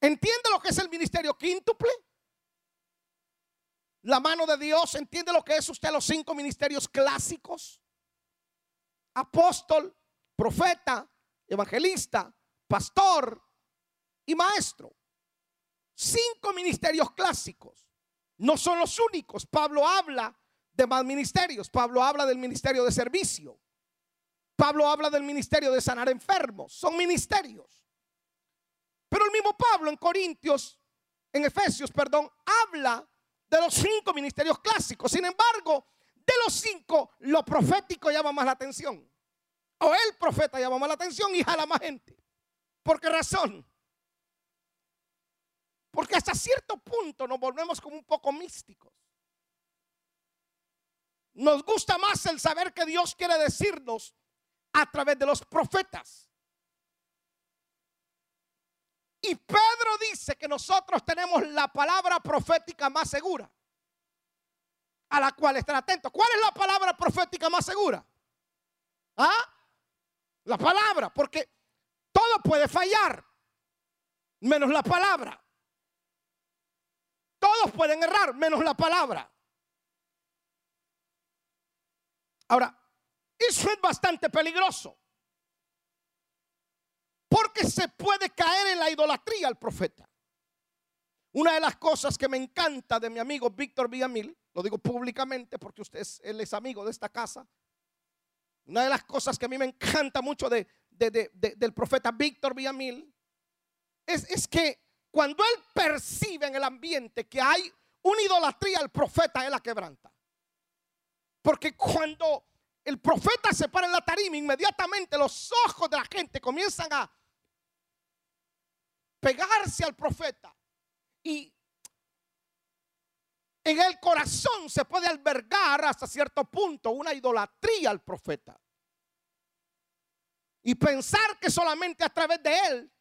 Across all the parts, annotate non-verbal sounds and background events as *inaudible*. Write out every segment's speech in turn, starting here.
¿Entiende lo que es el ministerio quíntuple? La mano de Dios, ¿entiende lo que es usted los cinco ministerios clásicos? Apóstol, profeta, evangelista, pastor y maestro. Cinco ministerios clásicos. No son los únicos. Pablo habla de más ministerios. Pablo habla del ministerio de servicio. Pablo habla del ministerio de sanar enfermos. Son ministerios. Pero el mismo Pablo en Corintios, en Efesios, perdón, habla de los cinco ministerios clásicos. Sin embargo, de los cinco, lo profético llama más la atención. O el profeta llama más la atención y jala más gente. ¿Por qué razón? Porque hasta cierto punto nos volvemos como un poco místicos. Nos gusta más el saber que Dios quiere decirnos a través de los profetas. Y Pedro dice que nosotros tenemos la palabra profética más segura, a la cual están atentos. ¿Cuál es la palabra profética más segura? ¿Ah? La palabra, porque todo puede fallar, menos la palabra. Todos pueden errar, menos la palabra. Ahora, eso es bastante peligroso. Porque se puede caer en la idolatría al profeta. Una de las cosas que me encanta de mi amigo Víctor Villamil, lo digo públicamente porque usted es, él es amigo de esta casa. Una de las cosas que a mí me encanta mucho de, del profeta Víctor Villamil es, es que cuando él percibe en el ambiente que hay una idolatría al profeta, él la quebranta. Porque cuando el profeta se para en la tarima, inmediatamente los ojos de la gente comienzan a pegarse al profeta. Y en el corazón se puede albergar hasta cierto punto una idolatría al profeta. Y pensar que solamente a través de él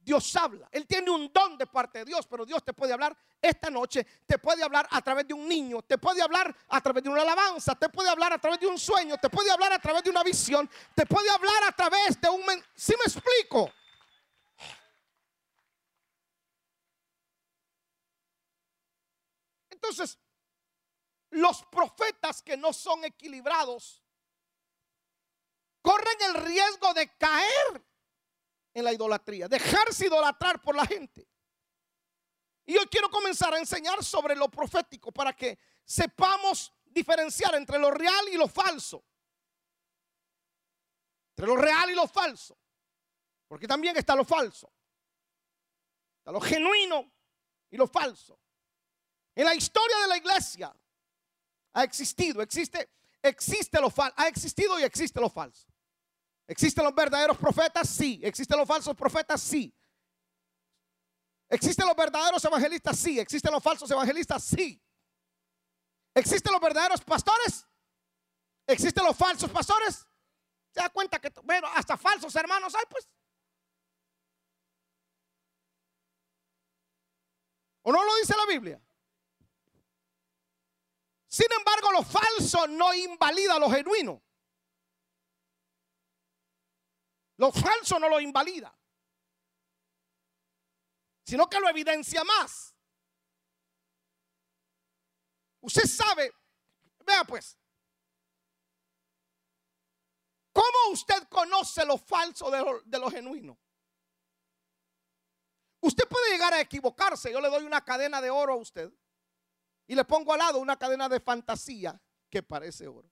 Dios habla. Él tiene un don de parte de Dios, pero Dios te puede hablar esta noche, te puede hablar a través de un niño, te puede hablar a través de una alabanza, te puede hablar a través de un sueño, te puede hablar a través de una visión, te puede hablar a través de un... Si me explico? Entonces, los profetas que no son equilibrados corren el riesgo de caer en la idolatría, dejarse idolatrar por la gente. Y hoy quiero comenzar a enseñar sobre lo profético para que sepamos diferenciar entre lo real y lo falso. Entre lo real y lo falso. Porque también está lo falso. Está lo genuino y lo falso. En la historia de la iglesia ha existido, existe, existe lo falso, ha existido y existe lo falso. ¿Existen los verdaderos profetas? Sí. ¿Existen los falsos profetas? Sí. ¿Existen los verdaderos evangelistas? Sí. ¿Existen los falsos evangelistas? Sí. ¿Existen los verdaderos pastores? ¿Existen los falsos pastores? ¿Se da cuenta que, bueno, hasta falsos hermanos hay pues? ¿O no lo dice la Biblia? Sin embargo, lo falso no invalida lo genuino. Lo falso no lo invalida, sino que lo evidencia más. Usted sabe, vea pues, ¿cómo usted conoce lo falso de lo, de lo genuino? Usted puede llegar a equivocarse. Yo le doy una cadena de oro a usted y le pongo al lado una cadena de fantasía que parece oro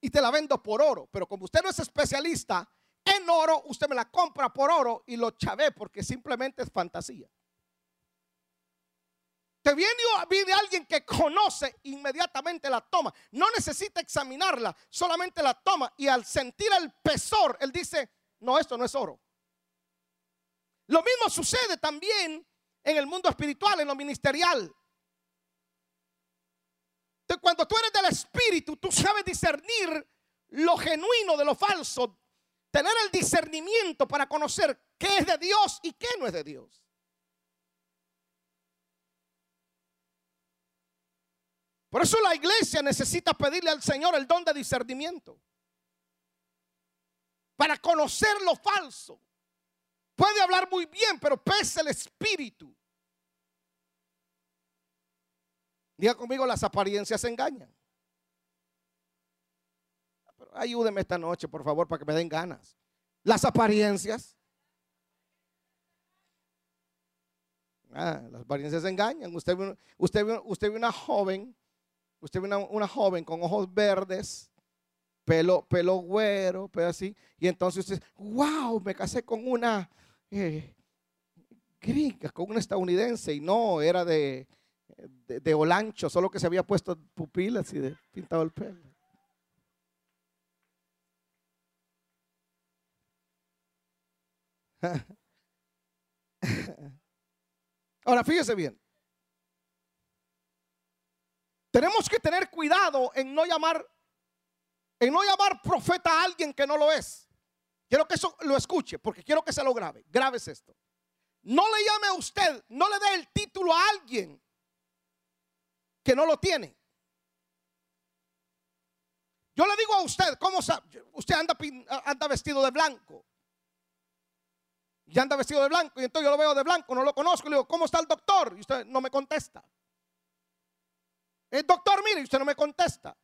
y te la vendo por oro. Pero como usted no es especialista en oro, usted me la compra por oro y lo chavé porque simplemente es fantasía. Te viene, viene alguien que conoce, inmediatamente la toma. No necesita examinarla, solamente la toma. Y al sentir el pesor, él dice, no, esto no es oro. Lo mismo sucede también en el mundo espiritual, en lo ministerial cuando tú eres del Espíritu, tú sabes discernir lo genuino de lo falso. Tener el discernimiento para conocer qué es de Dios y qué no es de Dios. Por eso la iglesia necesita pedirle al Señor el don de discernimiento. Para conocer lo falso. Puede hablar muy bien, pero pesa el espíritu. Diga conmigo, las apariencias engañan. ayúdeme esta noche, por favor, para que me den ganas. Las apariencias. Ah, las apariencias engañan. Usted, usted, usted ve una joven, usted ve una, joven con ojos verdes, pelo, pelo güero, pero así, y entonces usted, wow, me casé con una eh, gringa, con una estadounidense, y no, era de, de, de, Olancho, solo que se había puesto pupilas y de, pintado el pelo. *laughs* Ahora fíjese bien. Tenemos que tener cuidado en no llamar en no llamar profeta a alguien que no lo es. Quiero que eso lo escuche porque quiero que se lo grabe. Grabes esto. No le llame a usted, no le dé el título a alguien que no lo tiene. Yo le digo a usted, ¿cómo usted anda, anda vestido de blanco? Y anda vestido de blanco. Y entonces yo lo veo de blanco, no lo conozco. Le digo, ¿cómo está el doctor? Y usted no me contesta. El doctor, mire, y usted no me contesta.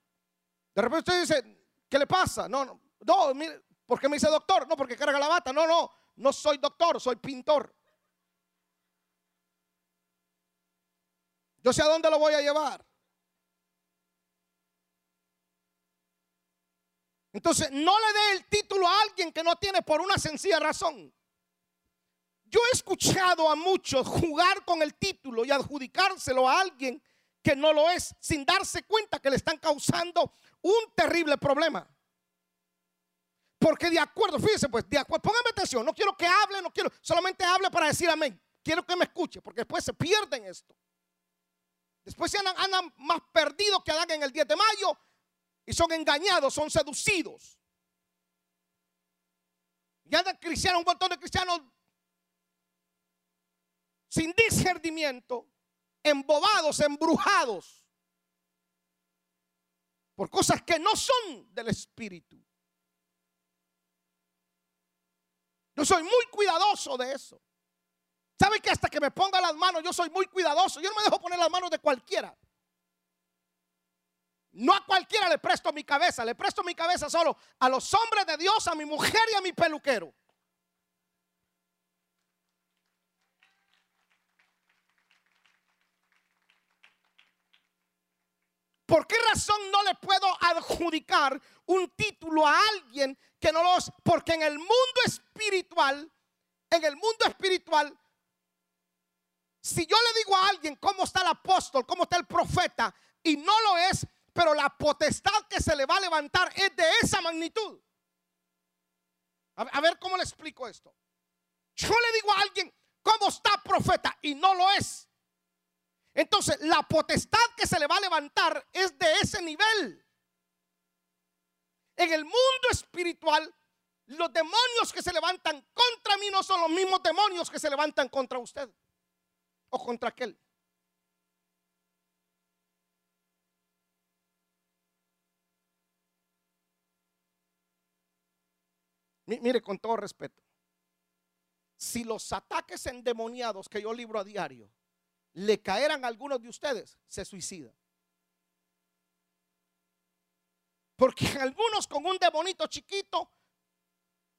De repente usted dice, ¿qué le pasa? No, no, no, mire, ¿por qué me dice doctor? No, porque carga la bata. No, no, no soy doctor, soy pintor. Yo sé a dónde lo voy a llevar. Entonces, no le dé el título a alguien que no tiene por una sencilla razón. Yo he escuchado a muchos jugar con el título y adjudicárselo a alguien que no lo es sin darse cuenta que le están causando un terrible problema. Porque de acuerdo, fíjese pues, de acuerdo, póngame atención, no quiero que hable, no quiero, solamente hable para decir amén. Quiero que me escuche, porque después se pierden esto. Después se andan, más perdidos que andan en el 10 de mayo y son engañados, son seducidos. Y andan cristianos, un montón de cristianos sin discernimiento, embobados, embrujados por cosas que no son del Espíritu. Yo soy muy cuidadoso de eso. ¿Sabe que hasta que me ponga las manos yo soy muy cuidadoso? Yo no me dejo poner las manos de cualquiera. No a cualquiera le presto mi cabeza, le presto mi cabeza solo a los hombres de Dios, a mi mujer y a mi peluquero. ¿Por qué razón no le puedo adjudicar un título a alguien que no lo es? Porque en el mundo espiritual, en el mundo espiritual, si yo le digo a alguien cómo está el apóstol, cómo está el profeta, y no lo es, pero la potestad que se le va a levantar es de esa magnitud. A ver cómo le explico esto. Yo le digo a alguien cómo está profeta y no lo es. Entonces, la potestad que se le va a levantar es de ese nivel. En el mundo espiritual, los demonios que se levantan contra mí no son los mismos demonios que se levantan contra usted o contra aquel. Mire, con todo respeto, si los ataques endemoniados que yo libro a diario le caeran a algunos de ustedes, se suicida. Porque *laughs* algunos con un demonito chiquito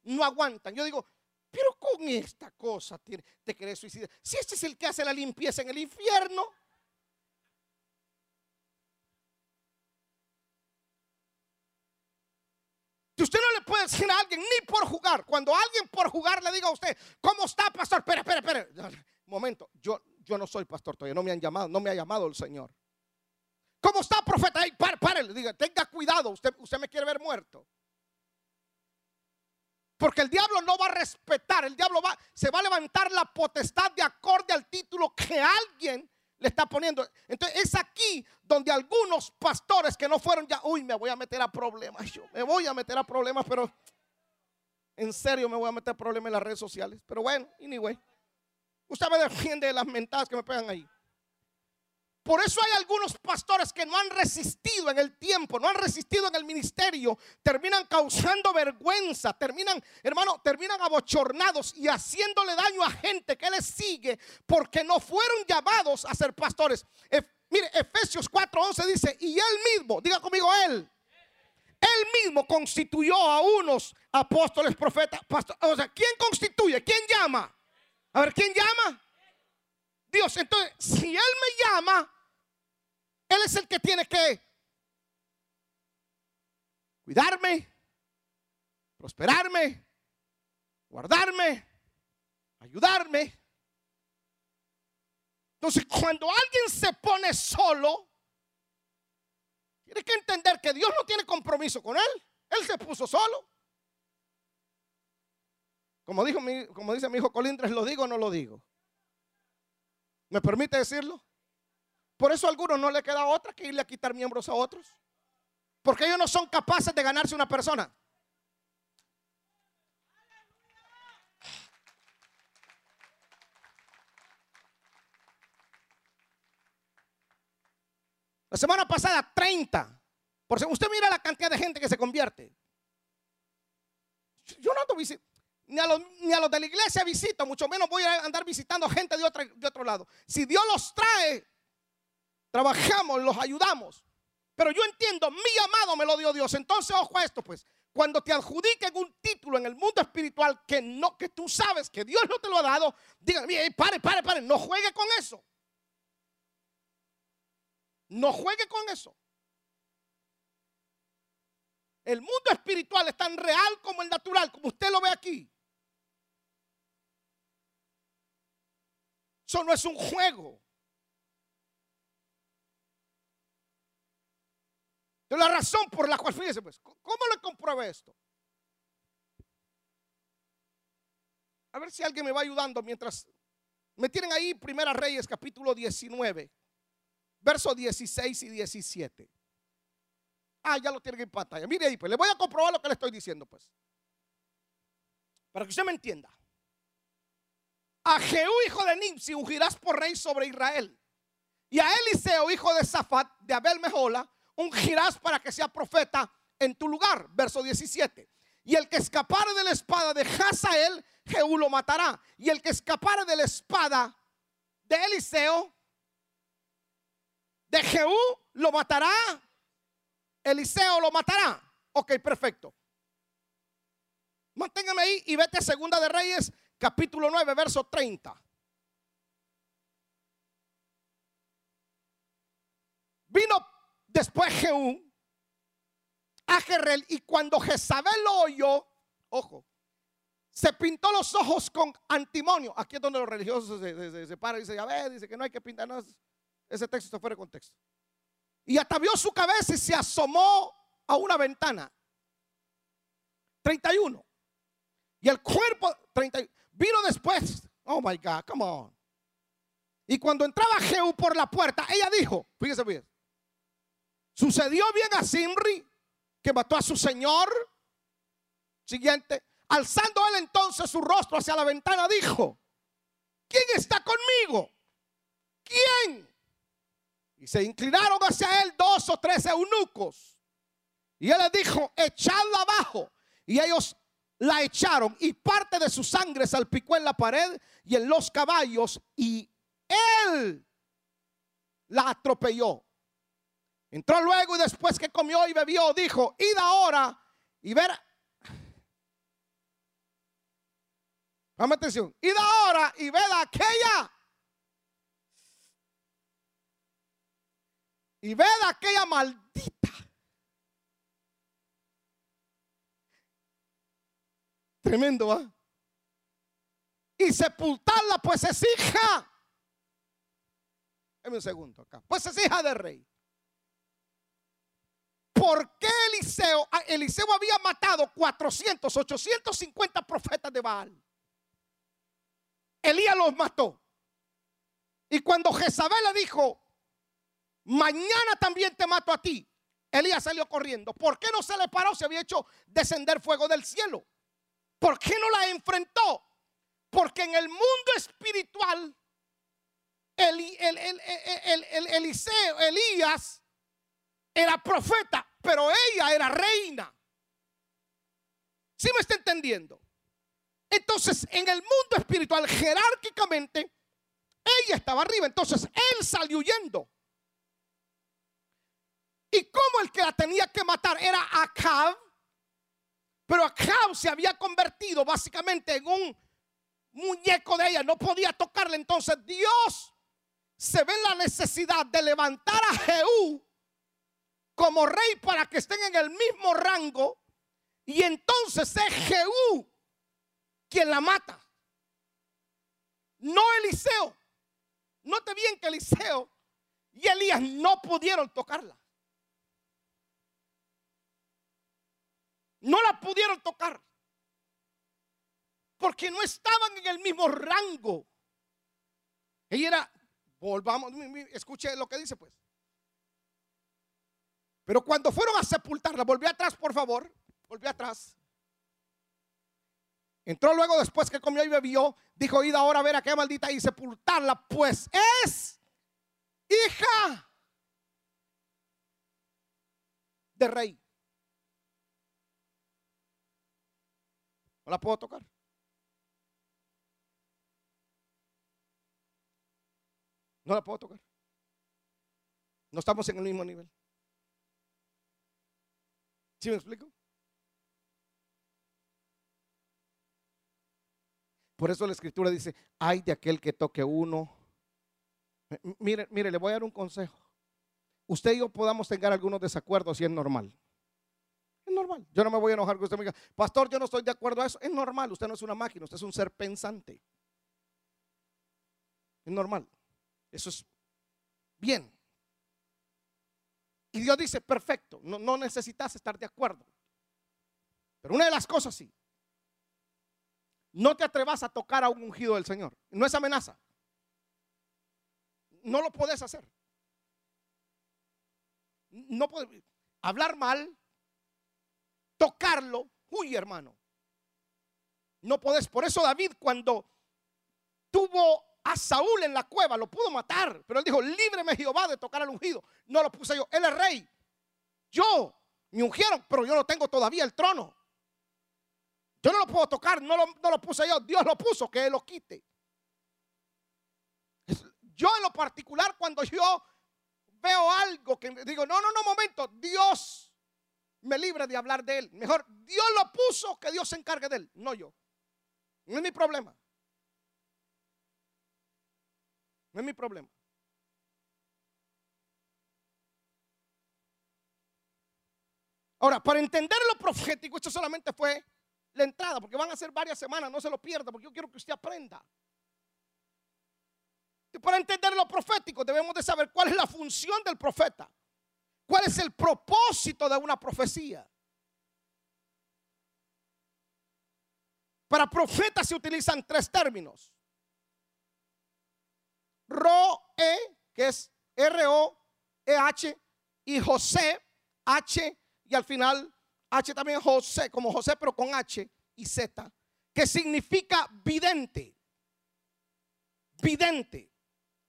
no aguantan. Yo digo, pero con esta cosa te querés suicidar. Si este es el que hace la limpieza en el infierno. Si usted no le puede decir a alguien ni por jugar, cuando alguien por jugar le diga a usted, ¿cómo está, pastor? Espera, espera, espera. Momento, yo, yo no soy pastor todavía, no me han llamado, no me ha llamado el Señor. ¿Cómo está, profeta? Ay, párele, diga, tenga cuidado, usted, usted me quiere ver muerto. Porque el diablo no va a respetar, el diablo va, se va a levantar la potestad de acorde al título que alguien le está poniendo. Entonces es aquí donde algunos pastores que no fueron ya, uy, me voy a meter a problemas, yo me voy a meter a problemas, pero en serio me voy a meter a problemas en las redes sociales. Pero bueno, anyway. Usted me defiende de las mentadas que me pegan ahí. Por eso hay algunos pastores que no han resistido en el tiempo, no han resistido en el ministerio, terminan causando vergüenza, terminan, hermano, terminan abochornados y haciéndole daño a gente que les sigue porque no fueron llamados a ser pastores. mire, Efesios 4:11 dice, y él mismo, diga conmigo él, él mismo constituyó a unos apóstoles, profetas, pastores. O sea, ¿quién constituye? ¿Quién llama? A ver, ¿quién llama? Dios. Entonces, si Él me llama, Él es el que tiene que cuidarme, prosperarme, guardarme, ayudarme. Entonces, cuando alguien se pone solo, tiene que entender que Dios no tiene compromiso con él. Él se puso solo. Como, dijo mi, como dice mi hijo Colindres, ¿lo digo o no lo digo? ¿Me permite decirlo? Por eso a algunos no le queda otra que irle a quitar miembros a otros. Porque ellos no son capaces de ganarse una persona. La semana pasada, 30. Por usted mira la cantidad de gente que se convierte. Yo no ando ni a, los, ni a los de la iglesia visito, mucho menos voy a andar visitando gente de, otra, de otro lado. Si Dios los trae, trabajamos, los ayudamos. Pero yo entiendo, mi amado me lo dio Dios. Entonces, ojo a esto, pues. Cuando te adjudiquen un título en el mundo espiritual que no, que tú sabes que Dios no te lo ha dado, díganme, pare, pare, pare, no juegue con eso. No juegue con eso. El mundo espiritual es tan real como el natural, como usted lo ve aquí. Eso no es un juego. De la razón por la cual, fíjese pues, ¿cómo le compruebe esto? A ver si alguien me va ayudando mientras me tienen ahí Primera Reyes capítulo 19 versos 16 y 17. Ah, ya lo tienen en pantalla. Mire ahí, pues le voy a comprobar lo que le estoy diciendo, pues. Para que usted me entienda. A Jehú, hijo de Nimsi, ungirás por rey sobre Israel. Y a Eliseo, hijo de Zafat, de Abel Mejola, ungirás para que sea profeta en tu lugar. Verso 17. Y el que escapare de la espada de Hazael, Jehú lo matará. Y el que escapare de la espada de Eliseo, de Jehú lo matará. Eliseo lo matará. Ok, perfecto. Manténgame ahí y vete Segunda de Reyes, capítulo 9, verso 30. Vino después Jehú a Jerrel y cuando Jezabel lo oyó, ojo, se pintó los ojos con antimonio. Aquí es donde los religiosos se, se, paran y dicen, a ver, dice que no hay que pintarnos ese texto está fuera de contexto. Y atavió su cabeza y se asomó a una ventana. 31. Y el cuerpo, 30, vino después. Oh my God, come on. Y cuando entraba Jehú por la puerta, ella dijo, fíjese bien, sucedió bien a Simri, que mató a su señor. Siguiente, alzando él entonces su rostro hacia la ventana, dijo, ¿quién está conmigo? ¿Quién? Y se inclinaron hacia él dos o tres eunucos. Y él les dijo, echadla abajo. Y ellos la echaron y parte de su sangre salpicó en la pared y en los caballos y él la atropelló. Entró luego y después que comió y bebió, dijo, id ahora y ver. Dame atención. Id ahora y ver aquella y ved aquella maldita. Tremendo, ¿va? Y sepultarla, pues es hija. Dame un segundo acá. Pues es hija del rey. ¿Por qué Eliseo? Ah, Eliseo había matado 400, 850 profetas de Baal. Elías los mató. Y cuando Jezabel le dijo, mañana también te mato a ti. Elías salió corriendo. ¿Por qué no se le paró? Se había hecho descender fuego del cielo. ¿Por qué no la enfrentó? Porque en el mundo espiritual Eliseo, Elías era profeta, pero ella era reina. ¿Sí me está entendiendo? Entonces, en el mundo espiritual, jerárquicamente, ella estaba arriba. Entonces, él salió huyendo. Y como el que la tenía que matar era Acab, pero Acab se había convertido básicamente en un muñeco de ella, no podía tocarle. Entonces Dios se ve la necesidad de levantar a Jehú como rey para que estén en el mismo rango. Y entonces es Jehú quien la mata. No Eliseo. Note bien que Eliseo y Elías no pudieron tocarla. No la pudieron tocar. Porque no estaban en el mismo rango. Ella era, volvamos, escuche lo que dice pues. Pero cuando fueron a sepultarla, volvió atrás, por favor, volvió atrás. Entró luego después que comió y bebió, dijo, id ahora a ver a qué maldita y sepultarla, pues es hija de rey. ¿No la puedo tocar? No la puedo tocar. No estamos en el mismo nivel. ¿Sí me explico? Por eso la escritura dice, hay de aquel que toque uno. Mire, mire, le voy a dar un consejo. Usted y yo podamos tener algunos desacuerdos y es normal. Yo no me voy a enojar con usted me diga, pastor, yo no estoy de acuerdo a eso. Es normal. Usted no es una máquina, usted es un ser pensante. Es normal. Eso es bien. Y Dios dice, perfecto, no, no necesitas estar de acuerdo. Pero una de las cosas sí, no te atrevas a tocar a un ungido del Señor. No es amenaza. No lo puedes hacer. No puedes hablar mal, tocarlo. Uy, hermano. No puedes. Por eso David cuando tuvo a Saúl en la cueva, lo pudo matar. Pero él dijo, líbreme Jehová de tocar al ungido. No lo puse yo. Él es rey. Yo me ungieron, pero yo no tengo todavía el trono. Yo no lo puedo tocar, no lo, no lo puse yo. Dios lo puso, que él lo quite. Yo en lo particular, cuando yo veo algo que digo, no, no, no, momento, Dios me libre de hablar de él. Mejor, Dios lo puso, que Dios se encargue de él, no yo. No es mi problema. No es mi problema. Ahora, para entender lo profético, esto solamente fue la entrada, porque van a ser varias semanas, no se lo pierda, porque yo quiero que usted aprenda. Y para entender lo profético debemos de saber cuál es la función del profeta, cuál es el propósito de una profecía. Para profeta se utilizan tres términos. Ro-E, que es R-O-E-H, y José, H, y al final H también José, como José, pero con H y Z, que significa vidente. Vidente.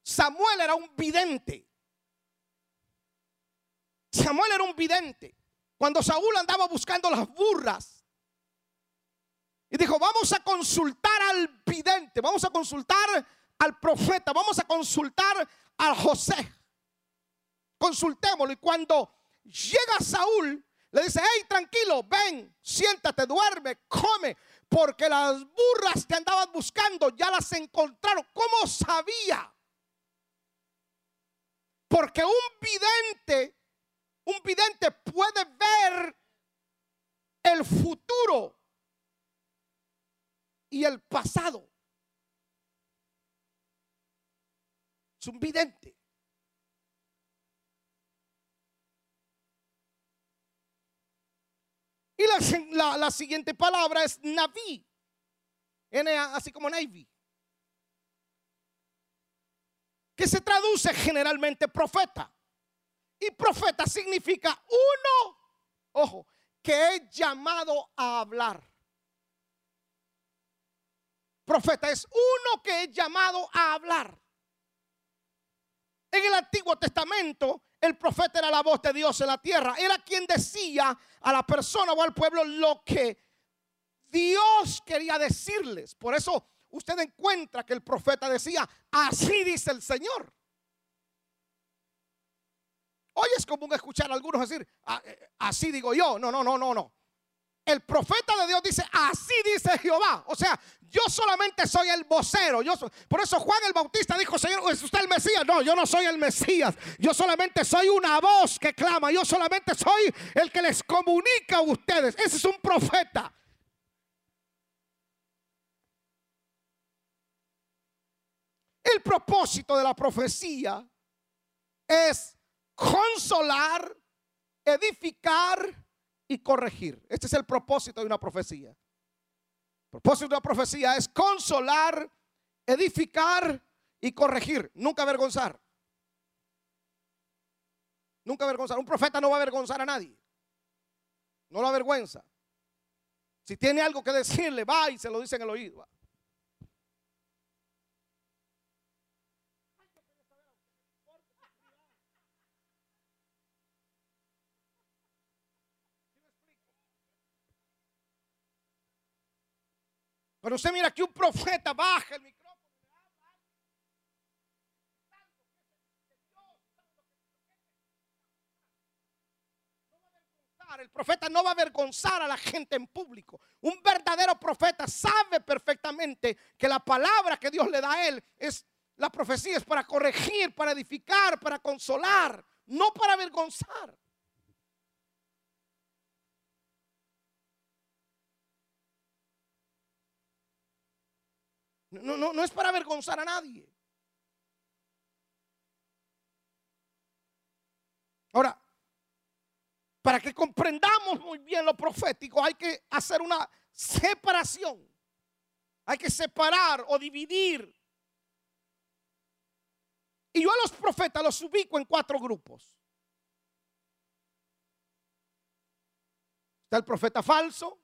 Samuel era un vidente. Samuel era un vidente. Cuando Saúl andaba buscando las burras y dijo, vamos a consultar al vidente, vamos a consultar al profeta, vamos a consultar a José. Consultémoslo. Y cuando llega Saúl, le dice, hey, tranquilo, ven, siéntate, duerme, come, porque las burras que andaban buscando ya las encontraron. ¿Cómo sabía? Porque un vidente, un vidente puede ver el futuro y el pasado. Es un vidente. Y la, siguiente palabra es Naví. así como Navy. Que se traduce generalmente profeta. Y profeta significa uno, ojo, que es llamado a hablar. Profeta es uno que es llamado a hablar. En el Antiguo Testamento, el profeta era la voz de Dios en la tierra. Era quien decía a la persona o al pueblo lo que Dios quería decirles. Por eso usted encuentra que el profeta decía, así dice el Señor. Hoy es común escuchar a algunos decir, ah, eh, así digo yo. No, no, no, no, no. El profeta de Dios dice, así dice Jehová. O sea, yo solamente soy el vocero. Yo por eso Juan el Bautista dijo, Señor, ¿es usted el Mesías? No, yo no soy el Mesías. Yo solamente soy una voz que clama. Yo solamente soy el que les comunica a ustedes. Ese es un profeta. El propósito de la profecía es consolar, edificar y corregir. Este es el propósito de una profecía. El propósito de una profecía es consolar, edificar y corregir, nunca avergonzar. Nunca avergonzar. Un profeta no va a avergonzar a nadie. No lo avergüenza. Si tiene algo que decirle, va y se lo dice en el oído. Pero usted mira que un profeta baja el micrófono. El profeta no va a avergonzar a la gente en público. Un verdadero profeta sabe perfectamente que la palabra que Dios le da a él es la profecía es para corregir, para edificar, para consolar, no para avergonzar. No, no, no es para avergonzar a nadie. Ahora, para que comprendamos muy bien lo profético, hay que hacer una separación. Hay que separar o dividir. Y yo a los profetas los ubico en cuatro grupos. Está el profeta falso.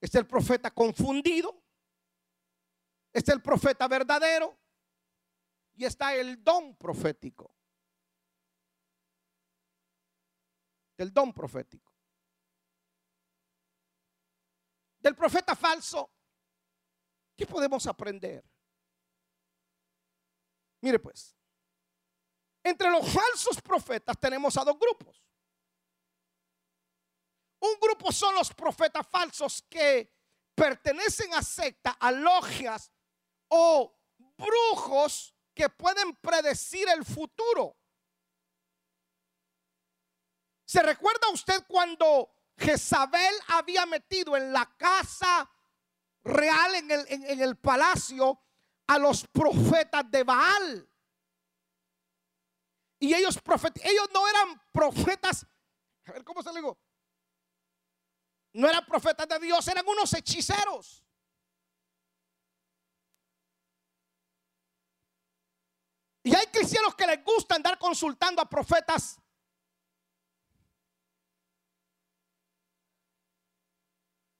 Está el profeta confundido. Está el profeta verdadero y está el don profético. El don profético. Del profeta falso, ¿qué podemos aprender? Mire pues, entre los falsos profetas tenemos a dos grupos. Un grupo son los profetas falsos que pertenecen a sectas, a logias o brujos que pueden predecir el futuro. ¿Se recuerda usted cuando Jezabel había metido en la casa real, en el, en, el palacio, a los profetas de Baal? Y ellos, ellos no eran profetas, a ver cómo se le digo, no eran profetas de Dios, eran unos hechiceros. Y hay cristianos que les gusta andar consultando a profetas.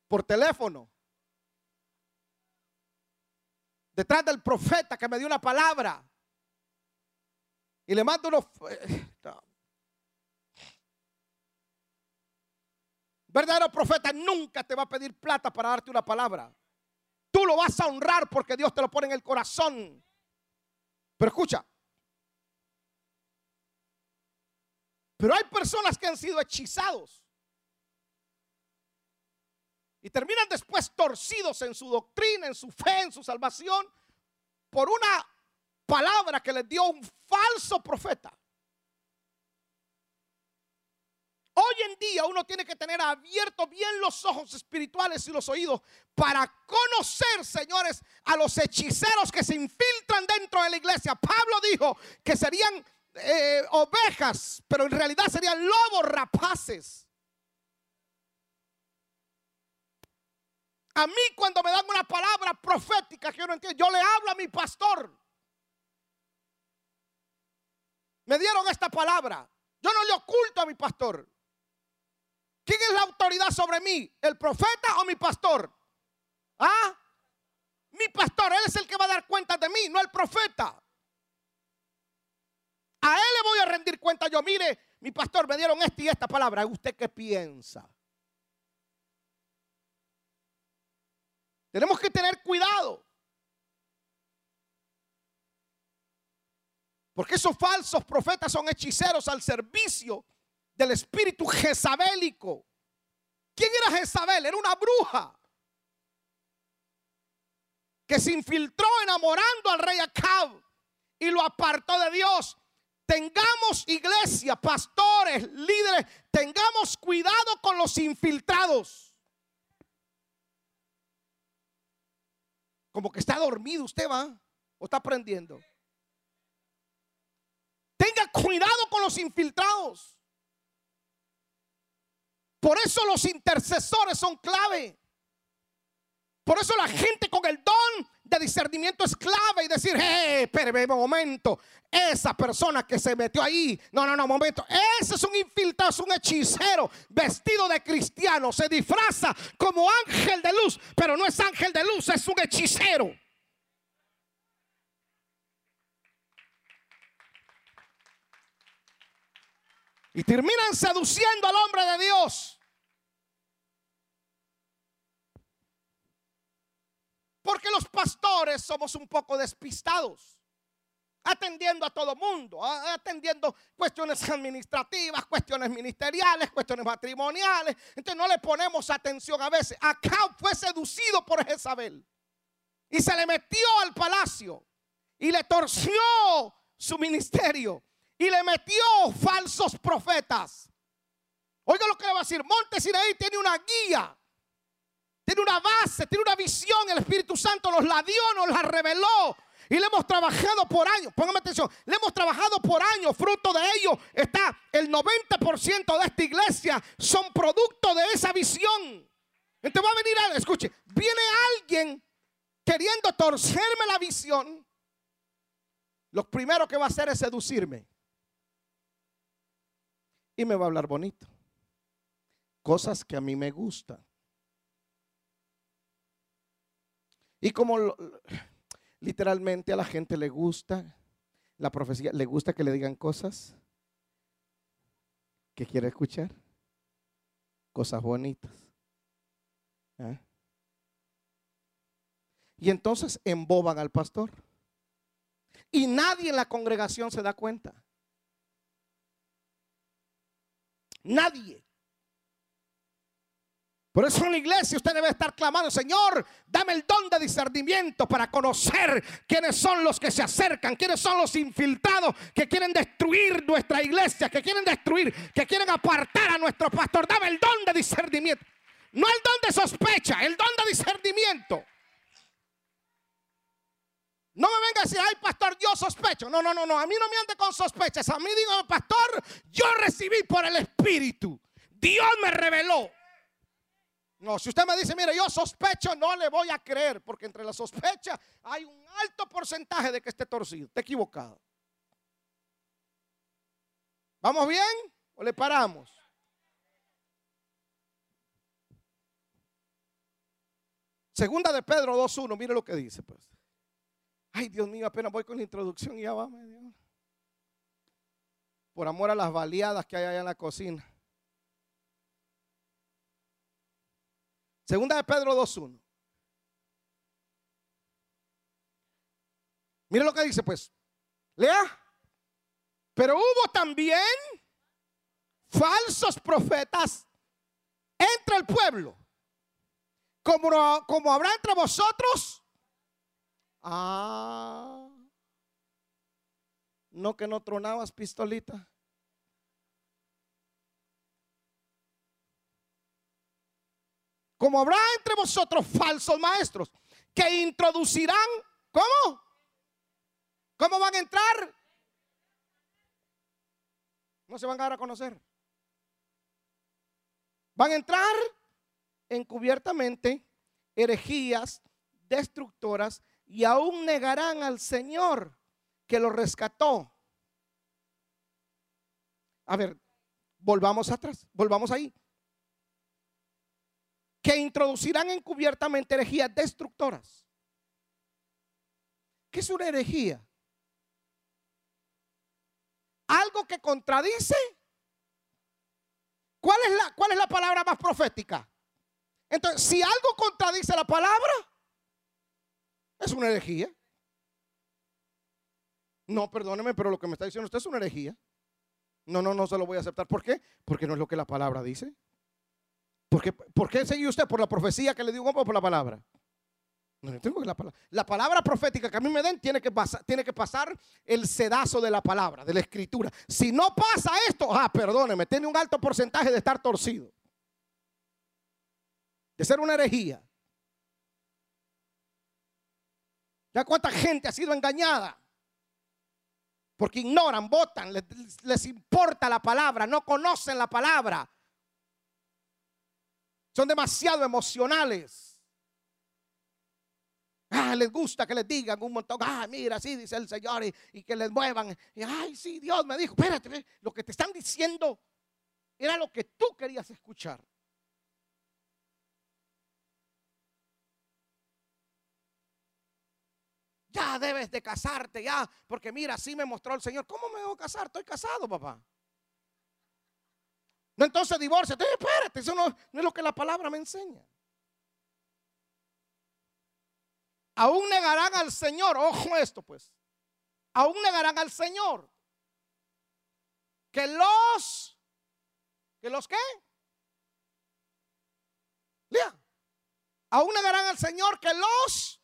Por teléfono. Detrás del profeta que me dio una palabra. Y le mando unos... Eh, Verdadero profeta nunca te va a pedir plata para darte una palabra. Tú lo vas a honrar porque Dios te lo pone en el corazón. Pero escucha, Pero hay personas que han sido hechizados. Y terminan después torcidos en su doctrina, en su fe, en su salvación, por una palabra que les dio un falso profeta. Hoy en día uno tiene que tener abiertos bien los ojos espirituales y los oídos para conocer, señores, a los hechiceros que se infiltran dentro de la iglesia. Pablo dijo que serían eh, ovejas, pero en realidad serían lobos rapaces. A mí cuando me dan una palabra profética que yo no entiendo, yo le hablo a mi pastor. Me dieron esta palabra. Yo no le oculto a mi pastor. ¿Quién es la autoridad sobre mí? ¿El profeta o mi pastor? ¿Ah? Mi pastor, él es el que va a dar cuenta de mí, no el profeta. Rendir cuenta yo, mire, mi pastor me dieron esta y esta palabra. ¿Usted qué piensa? Tenemos que tener cuidado. Porque esos falsos profetas son hechiceros al servicio del espíritu jezabélico. ¿Quién era Jezabel? Era una bruja que se infiltró enamorando al rey Acab y lo apartó de Dios. Tengamos iglesia, pastores, líderes, tengamos cuidado con los infiltrados. Como que está dormido usted va o está aprendiendo. Tenga cuidado con los infiltrados. Por eso los intercesores son clave. Por eso la gente con el don de discernimiento es clave y decir, hey, un momento, esa persona que se metió ahí, no, no, no, momento, ese es un infiltrado, es un hechicero vestido de cristiano, se disfraza como ángel de luz, pero no es ángel de luz, es un hechicero. Y terminan seduciendo al hombre de Dios. Porque los pastores somos un poco despistados, atendiendo a todo mundo, atendiendo cuestiones administrativas, cuestiones ministeriales, cuestiones matrimoniales. Entonces no le ponemos atención a veces. Acá fue seducido por Jezabel y se le metió al palacio y le torció su ministerio y le metió falsos profetas. Oiga lo que le va a decir. Monte Sinaí tiene una guía, tiene una base, tiene una visión. El Espíritu Santo nos la dio, nos la reveló. Y le hemos trabajado por años. Póngame atención. Le hemos trabajado por años. Fruto de ello está el 90% de esta iglesia. Son producto de esa visión. Entonces va a venir alguien. Escuche. Viene alguien queriendo torcerme la visión. Lo primero que va a hacer es seducirme y me va a hablar bonito. Cosas que a mí me gustan. Y como literalmente a la gente le gusta la profecía, le gusta que le digan cosas que quiere escuchar, cosas bonitas. ¿eh? Y entonces emboban al pastor. Y nadie en la congregación se da cuenta. Nadie. Por eso en la iglesia usted debe estar clamando, Señor, dame el don de discernimiento para conocer quiénes son los que se acercan, quiénes son los infiltrados que quieren destruir nuestra iglesia, que quieren destruir, que quieren apartar a nuestro pastor. Dame el don de discernimiento. No el don de sospecha, el don de discernimiento. No me venga a decir, ay, pastor, yo sospecho. No, no, no, no. A mí no me ande con sospechas. A mí digo, pastor, yo recibí por el Espíritu. Dios me reveló. No, si usted me dice, mire, yo sospecho, no le voy a creer, porque entre la sospecha hay un alto porcentaje de que esté torcido, esté equivocado. ¿Vamos bien o le paramos? Segunda de Pedro 2.1, mire lo que dice, pues. Ay, Dios mío, apenas voy con la introducción y ya va. Por amor a las baleadas que hay allá en la cocina. Segunda de Pedro 2.1. Mire lo que dice, pues. Lea. Pero hubo también falsos profetas entre el pueblo. Como, como habrá entre vosotros Ah. No que no tronabas pistolita. Como habrá entre vosotros falsos maestros que introducirán, ¿cómo? ¿Cómo van a entrar? No se van a dar a conocer. Van a entrar encubiertamente herejías destructoras y aún negarán al Señor que lo rescató. A ver, volvamos atrás, volvamos ahí. Que introducirán encubiertamente herejías destructoras. ¿Qué es una herejía? algo que contradice. ¿Cuál es la, cuál es la palabra más profética? Entonces, si algo contradice la palabra, es una herejía. No, perdóneme, pero lo que me está diciendo usted es una herejía. No, no, no se lo voy a aceptar. ¿Por qué? Porque no es lo que la palabra dice. ¿Por qué, ¿Por qué sigue usted? ¿Por la profecía que le digo o por la palabra? No, tengo que la, palabra. la palabra profética que a mí me den tiene que, pasar, tiene que pasar el sedazo de la palabra, de la escritura. Si no pasa esto, ah, perdóneme, tiene un alto porcentaje de estar torcido. De ser una herejía. ¿Ya cuánta gente ha sido engañada? Porque ignoran, votan, les, les importa la palabra, no conocen la palabra. Son demasiado emocionales. Ah, les gusta que les digan un montón. Ah, mira, así dice el Señor. Y, que les muevan. Y, ay, sí, Dios me dijo. Espérate, lo que te están diciendo era lo que tú querías escuchar. Ya debes de casarte, ya. Porque mira, así me mostró el Señor. ¿Cómo me debo casar? Estoy casado, papá. No, entonces divorcio. Espérate, eso no, no es lo que la palabra me enseña. aún negarán al Señor. Ojo esto pues. Aún negarán al Señor. Que los, que los qué? Lea. Aún negarán al Señor que los.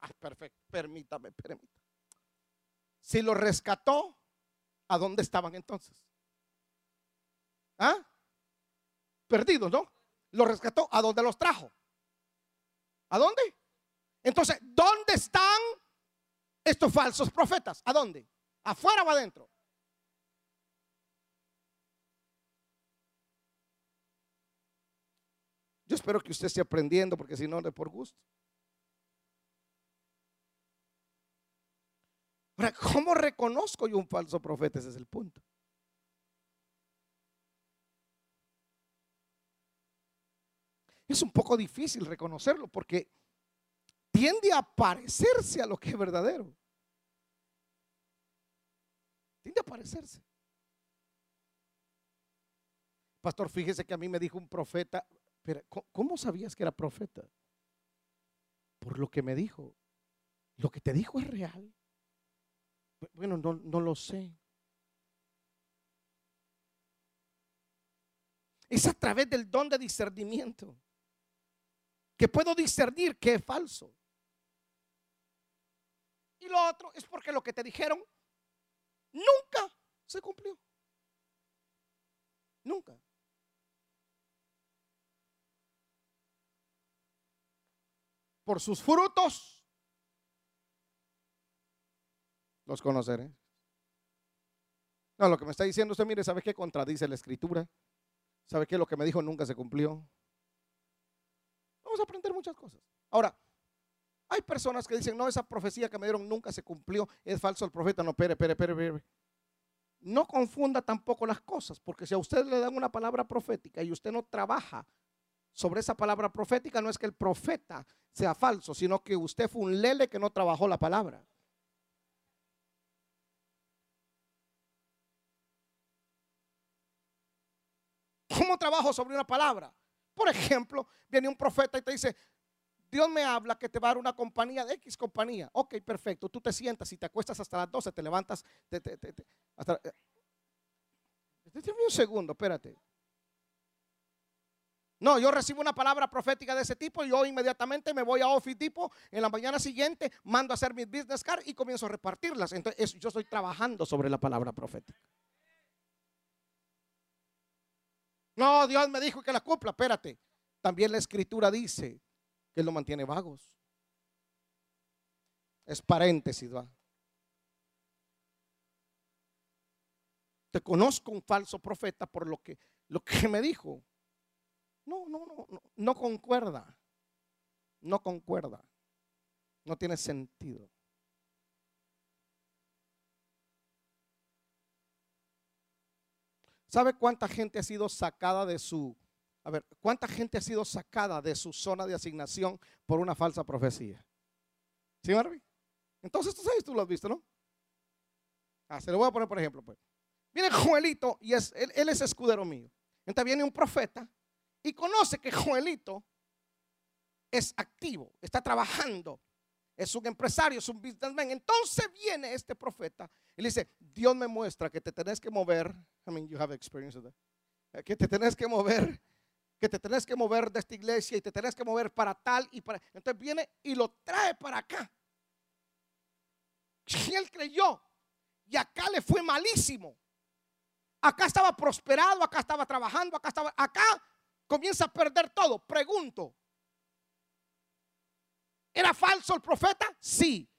Ah, perfecto. Permítame, permítame. Si los rescató, ¿a dónde estaban entonces? ¿Ah? Perdidos, ¿no? Los rescató, ¿a dónde los trajo? ¿A dónde? Entonces, ¿dónde están estos falsos profetas? ¿A dónde? ¿Afuera o adentro? Yo espero que usted esté aprendiendo porque si no, no es por gusto. ¿cómo reconozco yo un falso profeta? Ese es el punto. Es un poco difícil reconocerlo porque tiende a parecerse a lo que es verdadero. Tiende a parecerse. Pastor, fíjese que a mí me dijo un profeta, pero ¿cómo sabías que era profeta? Por lo que me dijo. ¿Lo que te dijo es real? Bueno, no, no lo sé. Es a través del don de discernimiento que puedo discernir que es falso. Y lo otro es porque lo que te dijeron nunca se cumplió. Nunca. Por sus frutos los conoceré. No, lo que me está diciendo usted, mire, ¿sabe qué contradice la escritura? ¿Sabe qué? Lo que me dijo nunca se cumplió a aprender muchas cosas. Ahora, hay personas que dicen, no, esa profecía que me dieron nunca se cumplió, es falso el profeta. No, pere, pere, pere, pere. No confunda tampoco las cosas, porque si a usted le dan una palabra profética y usted no trabaja sobre esa palabra profética, no es que el profeta sea falso, sino que usted fue un lele que no trabajó la palabra. ¿Cómo trabajo sobre una palabra? Por ejemplo, viene un profeta y te dice, Dios me habla que te va a dar una compañía de X compañía. Ok, perfecto. Tú te sientas y te acuestas hasta las 12, te levantas. Te, eh, un segundo, espérate. No, yo recibo una palabra profética de ese tipo y yo inmediatamente me voy a Office Tipo. En la mañana siguiente mando a hacer mis business card y comienzo a repartirlas. Entonces, yo estoy trabajando sobre la palabra profética. No, Dios me dijo que la cumpla. Espérate. También la escritura dice que Él lo mantiene vagos. Es paréntesis, ¿va? Te conozco un falso profeta por lo que, lo que me dijo. No, no, no, no, no concuerda. No concuerda. No tiene sentido. ¿Sabe cuánta gente ha sido sacada de su, a ver, cuánta gente ha sido sacada de su zona de asignación por una falsa profecía? ¿Sí, Marvin? Entonces tú sabes, tú lo has visto, ¿no? Ah, se lo voy a poner por ejemplo. Pues. Viene Joelito y es, él, él es escudero mío. Entonces viene un profeta y conoce que Joelito es activo, está trabajando, es un empresario, es un businessman. Entonces viene este profeta y le dice, Dios me muestra que te tenés que mover. I mean, you have experience of that. Que te tenés que mover, que te tenés que mover de esta iglesia y te tenés que mover para tal y para... Entonces viene y lo trae para acá. Él creyó. Y acá le fue malísimo. Acá estaba prosperado, acá estaba trabajando, acá estaba... Acá comienza a perder todo. Pregunto. ¿Era falso el profeta? Sí.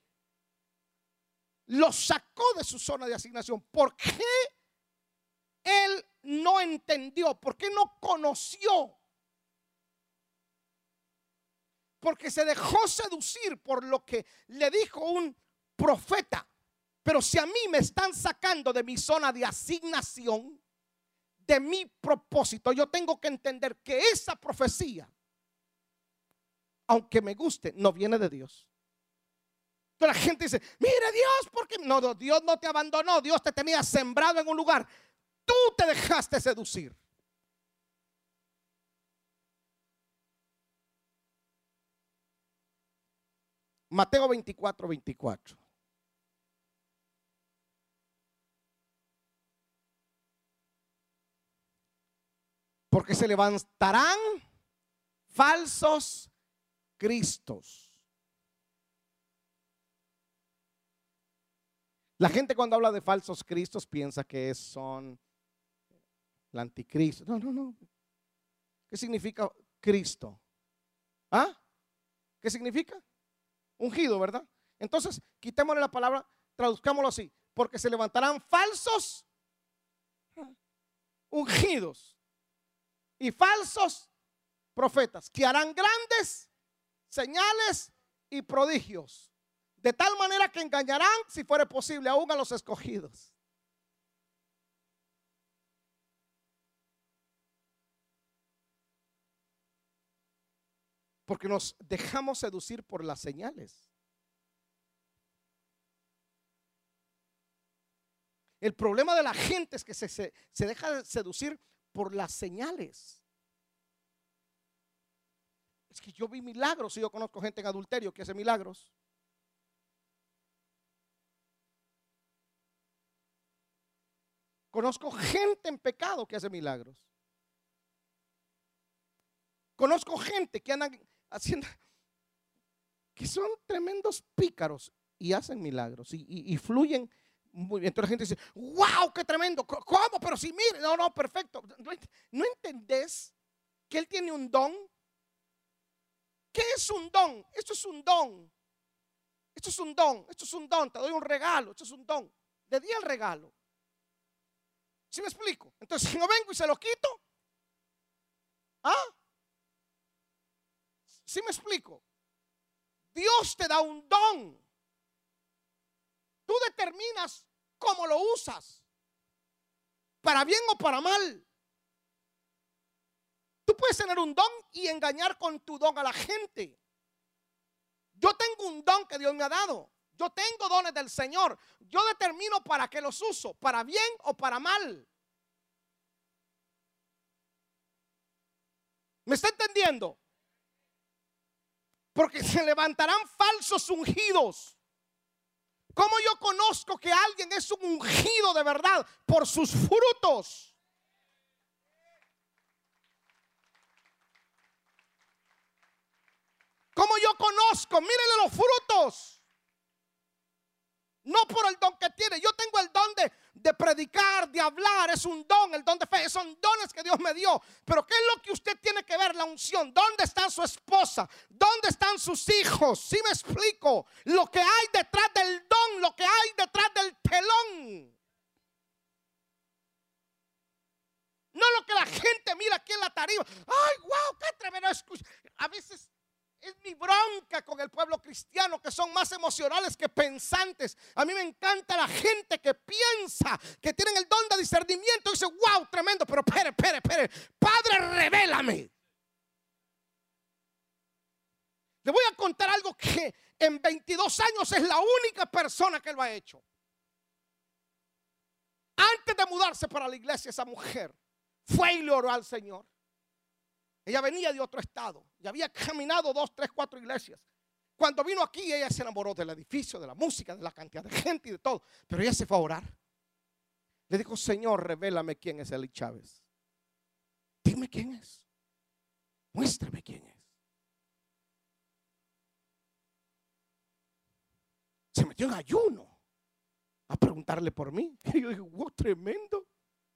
Lo sacó de su zona de asignación. ¿Por qué él no entendió? ¿Por qué no conoció? Porque se dejó seducir por lo que le dijo un profeta. Pero si a mí me están sacando de mi zona de asignación, de mi propósito, yo tengo que entender que esa profecía, aunque me guste, no viene de Dios. Entonces la gente dice, mire Dios, porque no, no, Dios no te abandonó, Dios te tenía sembrado en un lugar. Tú te dejaste seducir. Mateo 24, 24. Porque se levantarán falsos cristos. La gente cuando habla de falsos cristos piensa que son el anticristo. No, no, no. ¿Qué significa Cristo? ¿Ah? ¿Qué significa? Ungido, ¿verdad? Entonces, quitémosle la palabra, traduzcámoslo así. Porque se levantarán falsos ungidos y falsos profetas que harán grandes señales y prodigios. De tal manera que engañarán, si fuere posible, aún a los escogidos. Porque nos dejamos seducir por las señales. El problema de la gente es que se, se, se deja seducir por las señales. Es que yo vi milagros y yo conozco gente en adulterio que hace milagros. Conozco gente en pecado que hace milagros. Conozco gente que andan haciendo, que son tremendos pícaros y hacen milagros y, y- fluyen muy bien. Entonces la gente dice, wow, qué tremendo. ¿Cómo? Pero si mire, no, no, perfecto. ¿No, ent- no entendés que él tiene un don? ¿Qué es un don? Esto es un don. Esto es un don. Esto es un don. Te doy un regalo. Esto es un don. Le di el regalo. ¿Sí me explico? Entonces, *laughs* si no vengo y se lo quito, ¿ah? ¿Sí me explico? Dios te da un don. Tú determinas cómo lo usas. Para bien o para mal. Tú puedes tener un don y engañar con tu don a la gente. Yo tengo un don que Dios me ha dado. Yo tengo dones del Señor. Yo determino para qué los uso, para bien o para mal. ¿Me está entendiendo? Porque se levantarán falsos ungidos. ¿Cómo yo conozco que alguien es un ungido de verdad? Por sus frutos. ¿Cómo yo conozco? Mírenle los frutos. No por el don que tiene. Yo tengo el don de, predicar, de hablar. Es un don, el don de fe. Son dones que Dios me dio. Pero ¿qué es lo que usted tiene que ver? La unción. ¿Dónde está su esposa? ¿Dónde están sus hijos? Si me explico. Lo que hay detrás del don, lo que hay detrás del telón. No lo que la gente mira aquí en la tarima. Ay, wow, qué tremendo. A veces es mi bronca con el pueblo cristiano que son más emocionales que pensantes. A mí me encanta la gente que piensa, que tienen el don de discernimiento y dice, wow, tremendo, pero espere, espere, espere. Padre, revélame. Le voy a contar algo que en 22 años es la única persona que lo ha hecho. Antes de mudarse para la iglesia, esa mujer fue y le oró al Señor. Ella venía de otro estado y había caminado dos, tres, cuatro iglesias. Cuando vino aquí, ella se enamoró del edificio, de la música, de la cantidad de gente y de todo. Pero ella se fue a orar. Le dijo, Señor, revélame quién es Eli Chávez. Dime quién es. Muéstrame quién es. Se metió en ayuno a preguntarle por mí. *laughs* Y yo dije, wow, tremendo.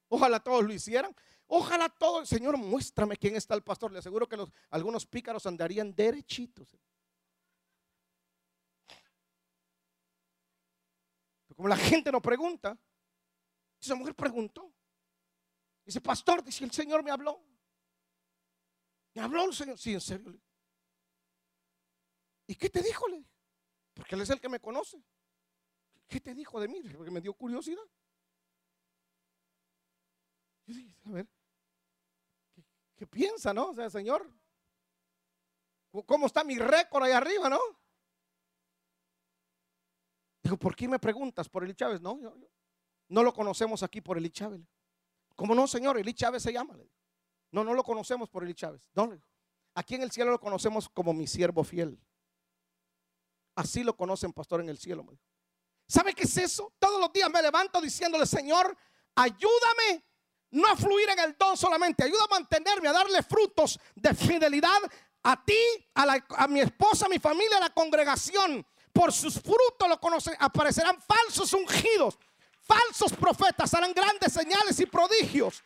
Ojalá todos lo hicieran. Ojalá todo, Señor, muéstrame quién está el pastor. Le aseguro que algunos pícaros andarían derechitos. como la gente no pregunta, esa mujer preguntó. Dice, pastor, dice, el Señor me habló. ¿Me habló el Señor? Sí, en serio. ¿Y qué te dijo? Porque Él es el que me conoce. ¿Qué te dijo de mí? Porque me dio curiosidad. Yo dije, a ver, ¿qué, piensa, no? O sea, Señor, ¿cómo está mi récord ahí arriba, no? Digo, ¿por qué me preguntas por Eli Chávez? No, no lo conocemos aquí por Eli Chávez. ¿Cómo no, Señor? Eli Chávez se llama. No, no lo conocemos por Eli Chávez. No, aquí en el cielo lo conocemos como mi siervo fiel. Así lo conocen, pastor, en el cielo. ¿Sabe qué es eso? Todos los días me levanto diciéndole, Señor, ayúdame no a fluir en el don solamente, ayuda a mantenerme, a darle frutos de fidelidad a ti, a, mi esposa, a mi familia, a la congregación. Por sus frutos lo conocen, aparecerán falsos ungidos, falsos profetas, harán grandes señales y prodigios.